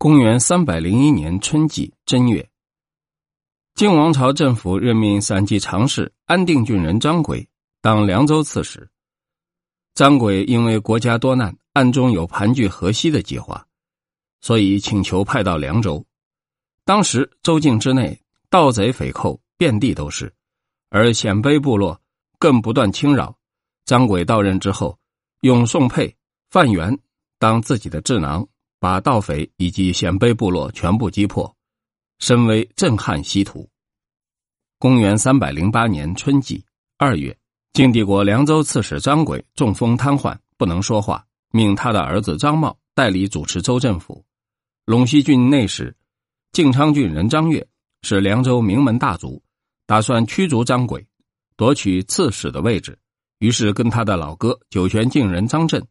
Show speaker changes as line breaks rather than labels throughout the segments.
公元三百零一年春季正月，晋王朝政府任命散骑常侍安定郡人张轨当凉州刺史。张轨因为国家多难，暗中有盘踞河西的计划，所以请求派到凉州。当时州境之内，盗贼匪寇遍地都是，而鲜卑部落更不断侵扰。张轨到任之后，用宋沛、范元当自己的智囊。把盗匪以及鲜卑部落全部击破，身为震撼西土。公元三百零八年春季二月，晋帝国凉州刺史张轨中风瘫痪，不能说话，命他的儿子张茂代理主持州政府。陇西郡内史靖昌郡人张悦是凉州名门大族，打算驱逐张轨，夺取刺史的位置，于是跟他的老哥酒泉郡人张震。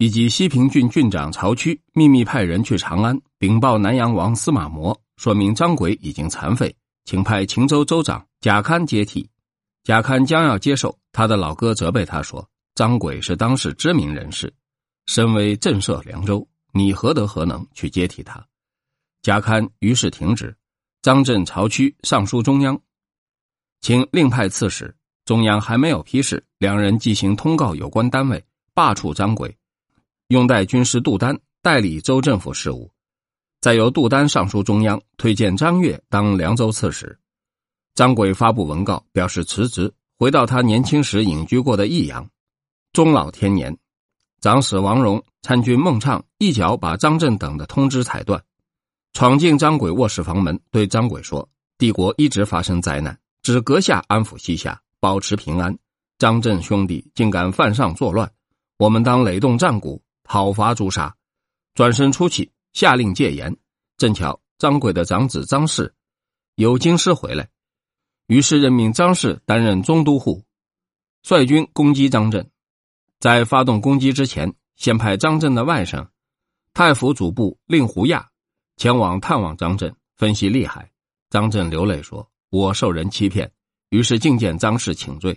以及西平郡郡长曹区秘密派人去长安禀报南阳王司马模，说明张轨已经残废，请派秦州州长贾堪接替。贾堪将要接受，他的老哥责备他说：“张轨是当世知名人士，身为震慑凉州，你何德何能去接替他？”贾堪于是停止。张震、曹区上书中央，请另派刺史。中央还没有批示，两人即行通告有关单位，罢黜张轨。拥戴军师杜丹代理州政府事务，再由杜丹上书中央推荐张悦当凉州刺史。张轨发布文告表示辞职，回到他年轻时隐居过的益阳。终老天年，长史王荣参军孟畅一脚把张震等的通知踩断，闯进张轨卧室房门，对张轨说：“帝国一直发生灾难，只阁下安抚西夏，保持平安。张震兄弟竟敢犯上作乱，我们当雷动战鼓。”讨伐诛杀，转身出去，下令戒严。正巧张轨的长子张氏有京师回来，于是任命张氏担任中都护，率军攻击张震。在发动攻击之前，先派张震的外甥太府主簿令狐亚前往探望张震，分析利害。张震流泪说：“我受人欺骗。”于是觐见张氏请罪。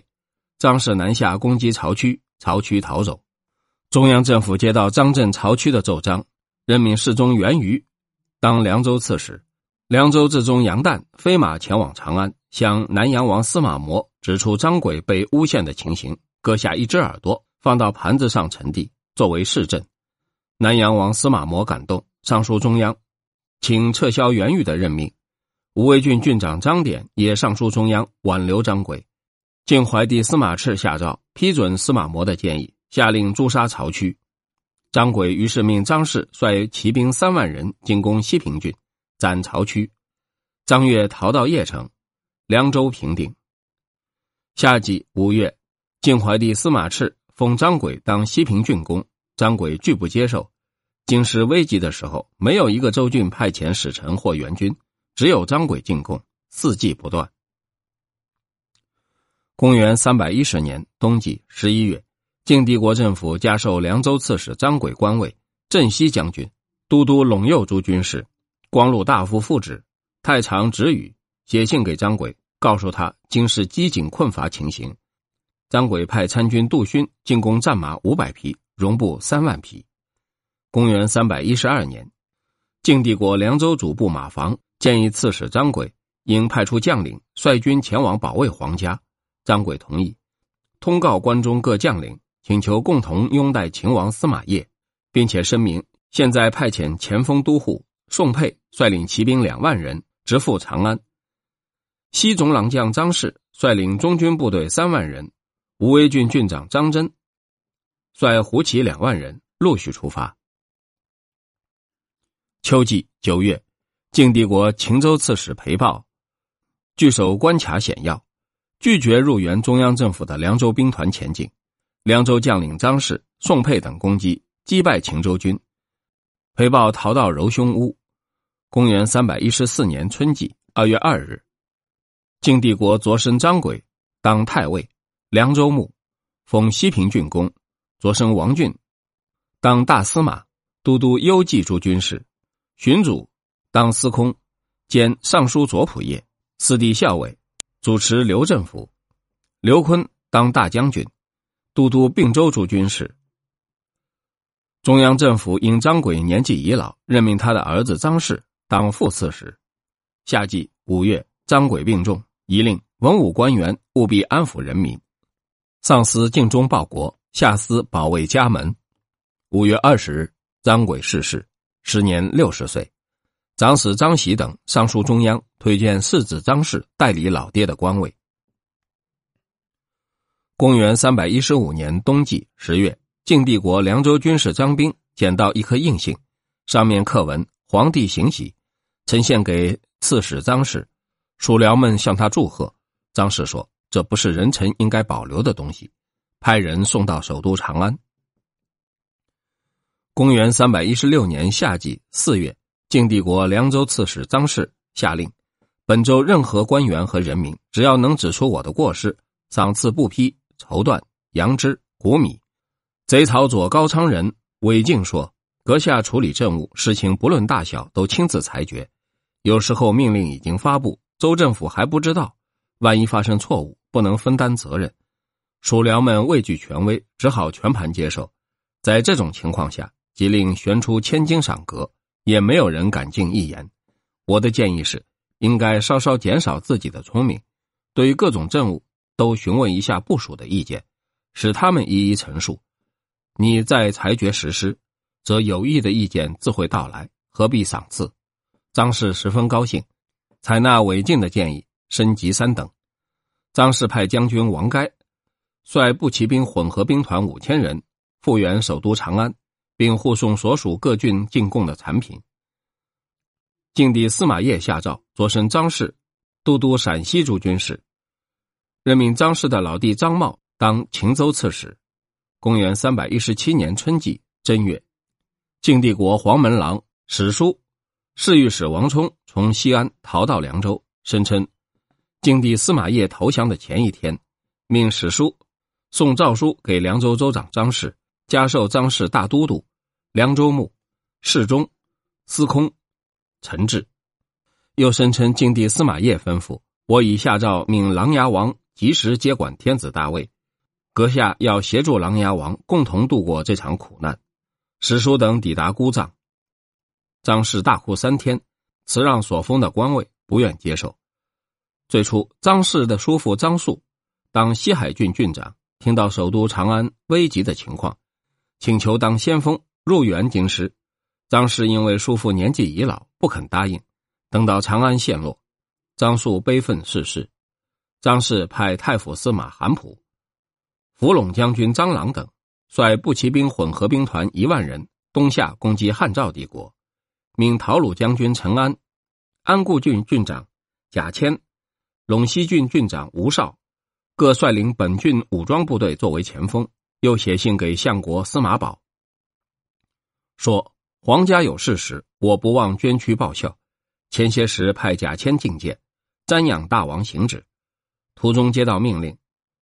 张氏南下攻击曹区，曹区逃走。中央政府接到张震、曹区的奏章，任命侍中袁瑜当凉州刺史。凉州治中杨旦飞马前往长安，向南阳王司马模指出张轨被诬陷的情形，割下一只耳朵放到盘子上盛地，作为示证。南阳王司马模感动，上书中央，请撤销袁瑜的任命。吴威郡郡长张典也上书中央，挽留张轨。晋怀帝司马炽下诏批准司马模的建议。下令诛杀曹屈，张轨于是命张氏率骑兵三万人进攻西平郡，斩曹屈。张悦逃到邺城，凉州平定。夏季五月，晋怀帝司马炽封张轨当西平郡公，张轨拒不接受。京师危急的时候，没有一个州郡派遣使臣或援军，只有张轨进贡，四季不断。公元三百一十年冬季十一月。晋帝国政府加授凉州刺史张轨官位，镇西将军、都督陇右诸军事、光禄大夫副职、太常直语，写信给张轨，告诉他京师饥馑困乏情形。张轨派参军杜勋进攻战马五百匹，戎布三万匹。公元三百一十二年，晋帝国凉州主簿马房建议刺史张轨应派出将领率军前往保卫皇家，张轨同意，通告关中各将领。请求共同拥戴秦王司马邺，并且声明现在派遣前锋都护宋沛率领骑兵两万人直赴长安。西总郎将张氏率领中军部队三万人，吴威郡郡长张真率胡骑两万人陆续出发。秋季九月，晋帝国秦州刺史裴豹据守关卡险要，拒绝入援中央政府的凉州兵团前进。凉州将领张氏、宋沛等攻击，击败秦州军，裴豹逃到柔胸屋。公元三百一十四年春季二月二日，晋帝国擢升张轨当太尉、凉州牧，封西平郡公；擢升王俊当大司马、都督幽蓟诸军事，荀祖当司空兼尚书左仆射、四弟校尉，主持刘政府；刘坤当大将军。都督并州诸军事，中央政府因张轨年纪已老，任命他的儿子张氏当副刺史。夏季五月，张轨病重，一令文武官员务必安抚人民，上司尽忠报国，下司保卫家门。五月二十日，张轨逝世，时年六十岁。长史张喜等上书中央，推荐世子张氏代理老爹的官位。公元三百一十五年冬季十月，晋帝国凉州军士张兵捡到一颗印信，上面刻文“皇帝行喜”，呈现给。刺史张氏，属僚们向他祝贺。张氏说：“这不是人臣应该保留的东西。”派人送到首都长安。公元三百一十六年夏季四月，晋帝国凉州刺史张氏下令：本州任何官员和人民，只要能指出我的过失，赏赐布匹、绸缎、羊脂、谷米。贼曹左高昌人韦敬说：“阁下处理政务，事情不论大小，都亲自裁决。”有时候命令已经发布，州政府还不知道，万一发生错误，不能分担责任。属僚们畏惧权威，只好全盘接受。在这种情况下，即令悬出千金赏格，也没有人敢进一言。我的建议是，应该稍稍减少自己的聪明，对于各种政务都询问一下部署的意见，使他们一一陈述。你再裁决实施，则有益的意见自会到来，何必赏赐？张氏十分高兴，采纳韦敬的建议，升级三等。张氏派将军王该率步骑兵混合兵团五千人复原首都长安，并护送所属各郡进贡的产品。晋帝司马懿下诏，擢升张氏都督陕西诸军事，任命张氏的老弟张茂当秦州刺史。公元三百一十七年春季正月，晋帝国黄门郎史书。侍御史王充从西安逃到凉州，声称晋帝司马邺投降的前一天，命史书送诏书给凉州州长张氏，加授张氏大都督、凉州牧、侍中、司空、陈志。又声称晋帝司马邺吩咐我已下诏命琅琊王及时接管天子大位，阁下要协助琅琊王共同度过这场苦难。史书等抵达姑臧。张氏大哭三天，辞让所封的官位，不愿接受。最初，张氏的叔父张肃当西海郡郡长，听到首都长安危急的情况，请求当先锋入援京师。张氏因为叔父年纪已老，不肯答应。等到长安陷落，张肃悲愤逝世。张氏派太府司马韩普、伏陇将军张朗等率步骑兵混合兵团一万人东下攻击汉赵帝国。命陶鲁将军陈安、安固郡郡长贾谦、陇西郡郡长吴绍各率领本郡武装部队作为前锋，又写信给相国司马宝，说：“皇家有事时，我不忘捐躯报效。”前些时派贾谦觐见，瞻仰大王行止。途中接到命令，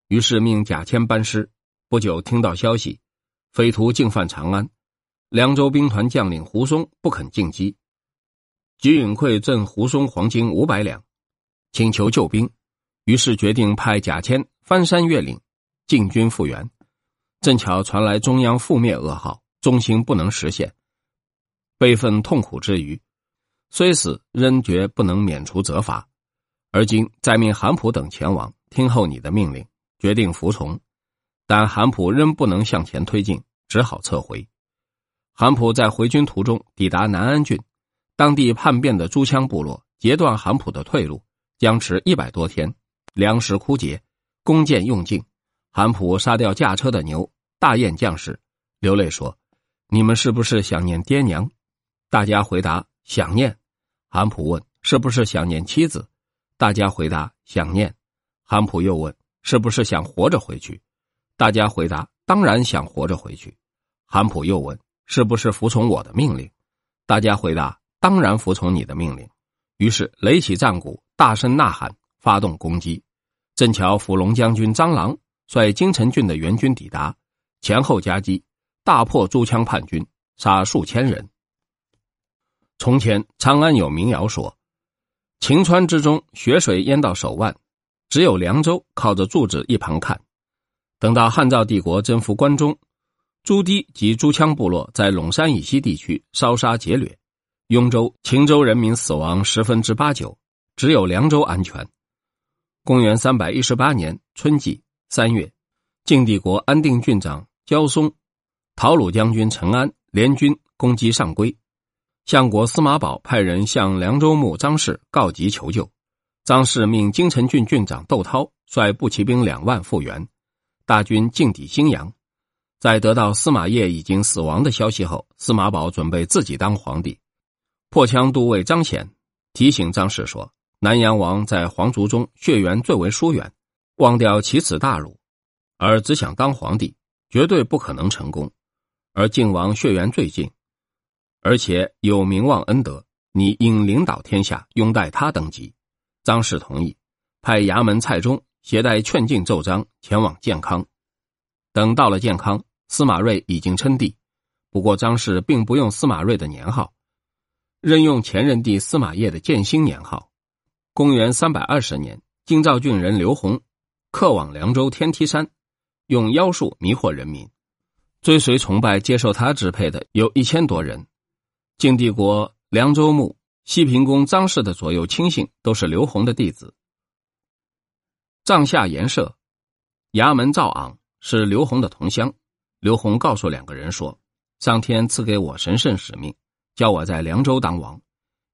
于是命贾谦班师。不久听到消息，匪徒进犯长安。凉州兵团将领胡松不肯进击，吉允馈赠胡松黄金五百两，请求救兵，于是决定派贾谦翻山越岭进军复原。正巧传来中央覆灭噩耗，忠心不能实现，悲愤痛苦之余，虽死仍觉不能免除责罚。而今再命韩普等前往，听候你的命令，决定服从。但韩普仍不能向前推进，只好撤回。韩普在回军途中抵达南安郡，当地叛变的朱羌部落截断韩普的退路，僵持一百多天，粮食枯竭，弓箭用尽。韩普杀掉驾车的牛，大宴将士，流泪说：“你们是不是想念爹娘？”大家回答：“想念。”韩普问：“是不是想念妻子？”大家回答：“想念。”韩普又问：“是不是想活着回去？”大家回答：“当然想活着回去。”韩普又问。是不是服从我的命令？大家回答：“当然服从你的命令。”于是擂起战鼓，大声呐喊，发动攻击。正巧伏龙将军张郎率京城郡的援军抵达，前后夹击，大破朱羌叛军，杀数千人。从前长安有民谣说：“晴川之中，雪水淹到手腕，只有凉州靠着柱子一旁看。”等到汉赵帝国征服关中。朱棣及朱羌部落在陇山以西地区烧杀劫掠，雍州、秦州人民死亡十分之八九，只有凉州安全。公元三百一十八年春季三月，晋帝国安定郡长焦松、陶鲁将军陈安联军攻击上归，相国司马宝派人向凉州牧张氏告急求救。张氏命京城郡郡长窦涛率步骑兵两万复援，大军进抵新阳。在得到司马懿已经死亡的消息后，司马宝准备自己当皇帝。破羌都尉张显提醒张氏说。南阳王在皇族中血缘最为疏远，忘掉奇耻大辱，而只想当皇帝，绝对不可能成功。而晋王血缘最近，而且有名望恩德，你应领导天下，拥戴他登基。张氏同意，派衙门蔡中携带劝进奏章前往建康。等到了建康，司马睿已经称帝，不过张氏并不用司马睿的年号，任用前任帝司马业的建兴年号。公元三百二十年，京兆郡人刘宏客往凉州天梯山，用妖术迷惑人民，追随崇拜接受他支配的有一千多人。晋帝国凉州牧西平公张氏的左右亲信都是刘宏的弟子。帐下严赦，衙门赵昂是刘宏的同乡。刘宏告诉两个人说：“上天赐给我神圣使命，叫我在凉州当王。”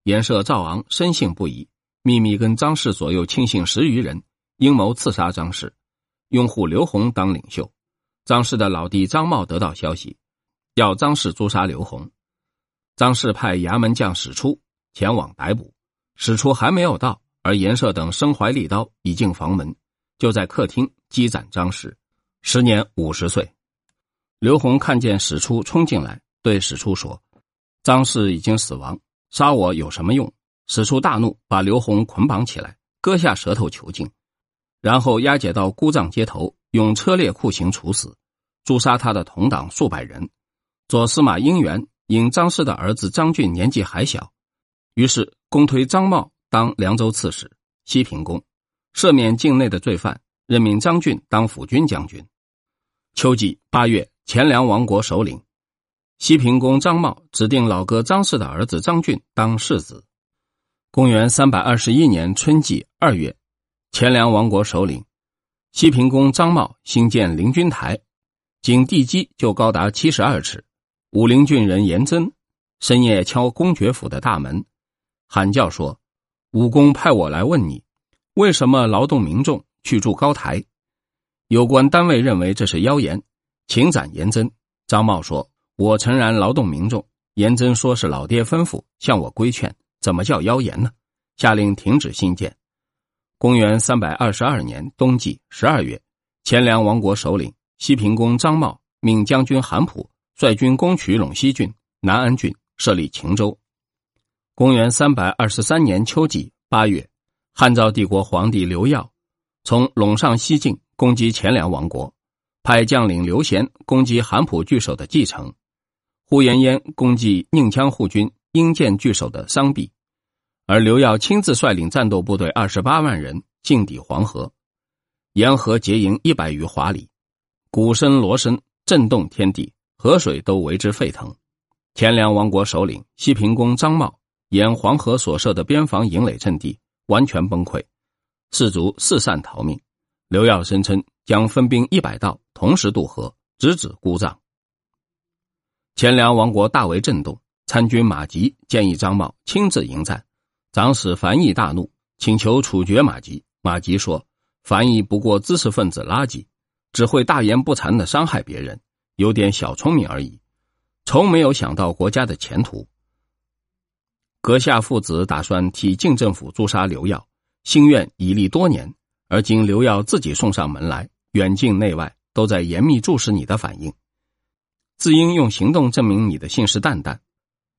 严赦赵昂深信不疑。秘密跟张氏左右亲信十余人阴谋刺杀张氏，拥护刘宏当领袖。张氏的老弟张茂得到消息，要张氏诛杀刘宏。张氏派衙门将史初前往逮捕，史初还没有到，而严赦等身怀利刀已进房门，就在客厅击斩张氏，时年五十岁。刘宏看见史初冲进来，对史初说：“张氏已经死亡，杀我有什么用？”史出大怒，把刘宏捆绑起来，割下舌头囚禁，然后押解到孤藏街头，用车裂酷刑处死，诛杀他的同党数百人。左司马应元因张氏的儿子张俊年纪还小，于是公推张茂当凉州刺史、西平公，赦免境内的罪犯，任命张俊当辅军将军。秋季八月，前凉王国首领西平公张茂指定老哥张氏的儿子张俊当世子。公元三百二十一年春季二月，前凉王国首领西平公张茂兴建灵君台，仅地基就高达七十二尺。武陵郡人严增深夜敲公爵府的大门，喊叫说：“武公派我来问你，为什么劳动民众去筑高台？”有关单位认为这是妖言，请斩严增。张茂说：“我诚然劳动民众。”严增说是老爹吩咐，向我规劝。怎么叫妖言呢？下令停止兴建。公元三百二十二年冬季十二月，前凉王国首领西平公张茂命将军韩普率军攻取陇西郡、南安郡，设立秦州。公元三百二十三年秋季八月，汉昭帝国皇帝刘耀从陇上西进，攻击前凉王国，派将领刘贤攻击韩普据守的蓟城，呼延焉攻击宁羌护军。英建据守的桑壁，而刘耀亲自率领战斗部队二十八万人进抵黄河，沿河结营一百余华里，鼓声锣声震动天地，河水都为之沸腾。前凉王国首领西平公张茂沿黄河所设的边防营垒阵地完全崩溃，士卒四散逃命。刘耀声称将分兵一百道同时渡河，直指孤藏。前凉王国大为震动。参军马吉建议张茂亲自迎战，长史樊毅大怒，请求处决马吉。马吉说：“樊毅不过知识分子垃圾，只会大言不惭的伤害别人，有点小聪明而已，从没有想到国家的前途。”阁下父子打算替晋政府诛杀刘耀，心愿已立多年，而今刘耀自己送上门来，远近内外都在严密注视你的反应，自应用行动证明你的信誓旦旦。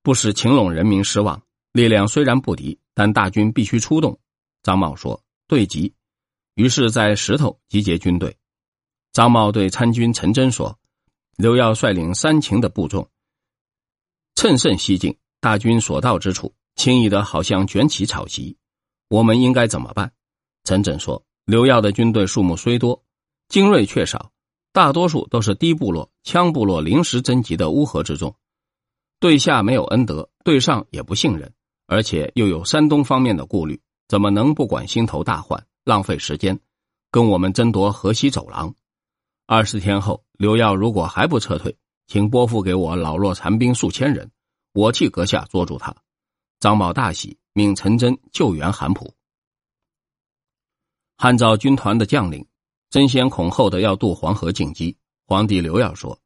不使秦陇人民失望。力量虽然不敌，但大军必须出动。张茂说：“对急。”于是，在石头集结军队。张茂对参军陈真说：“刘耀率领三秦的部众，乘胜西进，大军所到之处，轻易的好像卷起草席。我们应该怎么办？”陈真说：“刘耀的军队数目虽多，精锐却少，大多数都是低部落、羌部落临时征集的乌合之众，对下没有恩德，对上也不信任，而且又有山东方面的顾虑，怎么能不管心头大患，浪费时间，跟我们争夺河西走廊？二十天后，刘耀如果还不撤退，请拨付给我老弱残兵数千人，我替阁下捉住他。张茂大喜，命陈真救援韩普。汉赵军团的将领。争先恐后的要渡黄河进击。皇帝刘耀说：“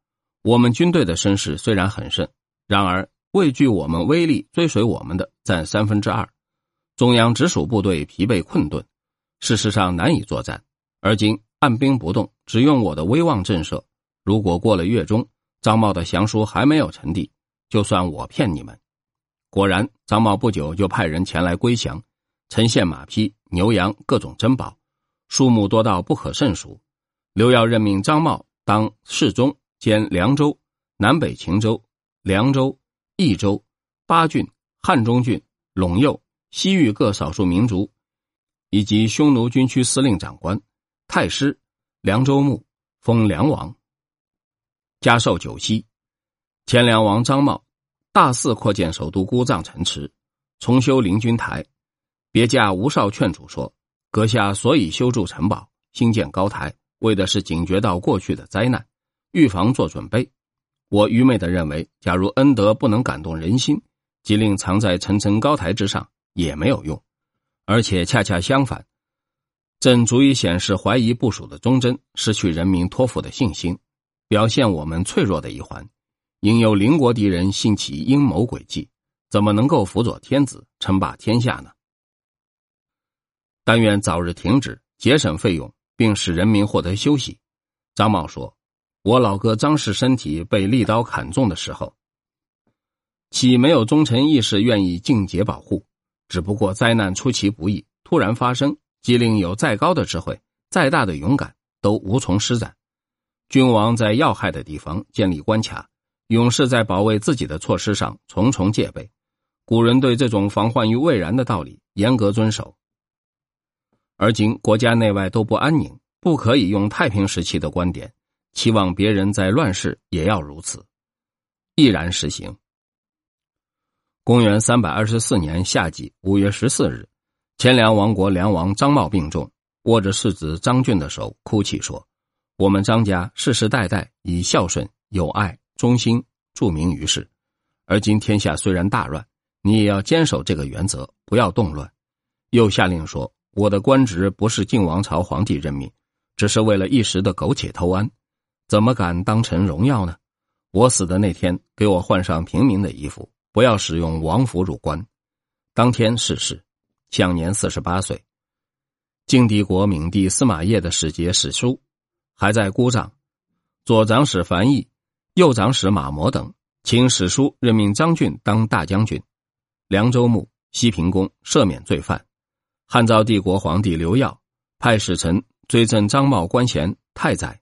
我们军队的声势虽然很盛，然而畏惧我们威力追随我们的占三分之二，中央直属部队疲惫困顿，事实上难以作战。而今按兵不动，只用我的威望震慑。如果过了月中，张茂的降书还没有呈递，就算我骗你们。”果然，张茂不久就派人前来归降，呈现马匹、牛羊各种珍宝。数目多到不可胜数，刘耀任命张茂当侍中兼凉州、南北秦州、凉州、益州、巴郡、汉中郡、陇右、西域各少数民族，以及匈奴军区司令长官、太师、凉州牧，封凉王，加授九锡。前凉王张茂大肆扩建首都姑臧城池，重修凌军台。别驾吴少劝阻说。阁下所以修筑城堡、兴建高台，为的是警觉到过去的灾难，预防做准备。我愚昧的认为，假如恩德不能感动人心，即令藏在层层高台之上也没有用，而且恰恰相反，正足以显示怀疑部署的忠贞，失去人民托付的信心，表现我们脆弱的一环。因有邻国敌人兴起阴谋诡计，怎么能够辅佐天子称霸天下呢？但愿早日停止，节省费用，并使人民获得休息。张茂说：“我老哥张氏身体被利刀砍中的时候，岂没有忠臣义士愿意尽节保护？只不过灾难出其不意，突然发生，即令有再高的智慧、再大的勇敢都无从施展。君王在要害的地方建立关卡，勇士在保卫自己的措施上重重戒备。古人对这种防患于未然的道理严格遵守。”而今国家内外都不安宁，不可以用太平时期的观点期望别人在乱世也要如此，毅然实行。公元三百二十四年夏季五月十四日，前梁王国梁王张茂病重，握着世子张俊的手，哭泣说：“我们张家世世代代以孝顺、友爱、忠心著名于世，而今天下虽然大乱，你也要坚守这个原则，不要动乱。”又下令说。我的官职不是晋王朝皇帝任命，只是为了一时的苟且偷安，怎么敢当成荣耀呢？我死的那天，给我换上平民的衣服，不要使用王府入关。当天逝世，享年四十八岁。晋帝国闵帝司马邺的使节史书还在姑臧，左长史樊毅、右长史马模等请史书任命张俊当大将军、凉州牧、西平公，赦免罪犯。汉昭帝国皇帝刘耀派使臣追赠张茂官衔太宰，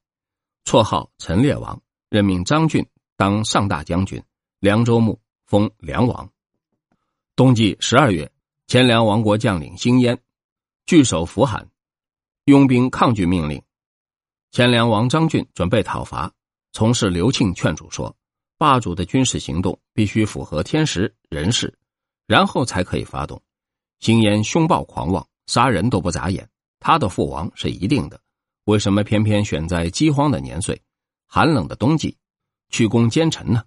绰号陈烈王，任命张俊当上大将军、凉州牧，封凉王。冬季十二月，前凉王国将领辛焉据守扶罕，拥兵抗拒命令。前凉王张俊准备讨伐，从事刘庆劝阻说：“霸主的军事行动必须符合天时人事，然后才可以发动。”辛焉凶暴狂妄，杀人都不眨眼。他的父王是一定的，为什么偏偏选在饥荒的年岁、寒冷的冬季去攻奸臣呢？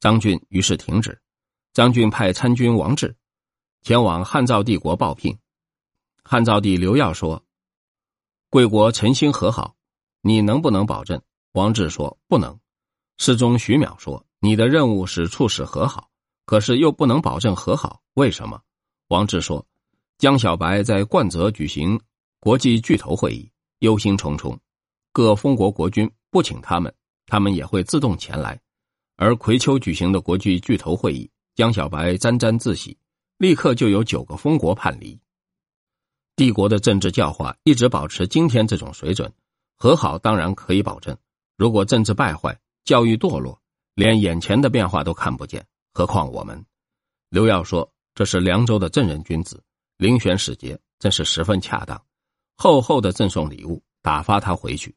张俊于是停止。张俊派参军王志前往汉赵帝国报聘。汉昭帝刘耀说：“贵国诚心和好，你能不能保证？”王志说：“不能。”侍中徐邈说：“你的任务是促使和好，可是又不能保证和好，为什么？”王志说：“江小白在冠泽举行国际巨头会议，忧心忡忡。各封国国君不请他们，他们也会自动前来。而葵丘举行的国际巨头会议，江小白沾沾自喜，立刻就有九个封国叛离。帝国的政治教化一直保持今天这种水准，和好当然可以保证。如果政治败坏，教育堕落，连眼前的变化都看不见，何况我们？”刘耀说。这是凉州的正人君子，遴选使节，真是十分恰当。厚厚的赠送礼物，打发他回去。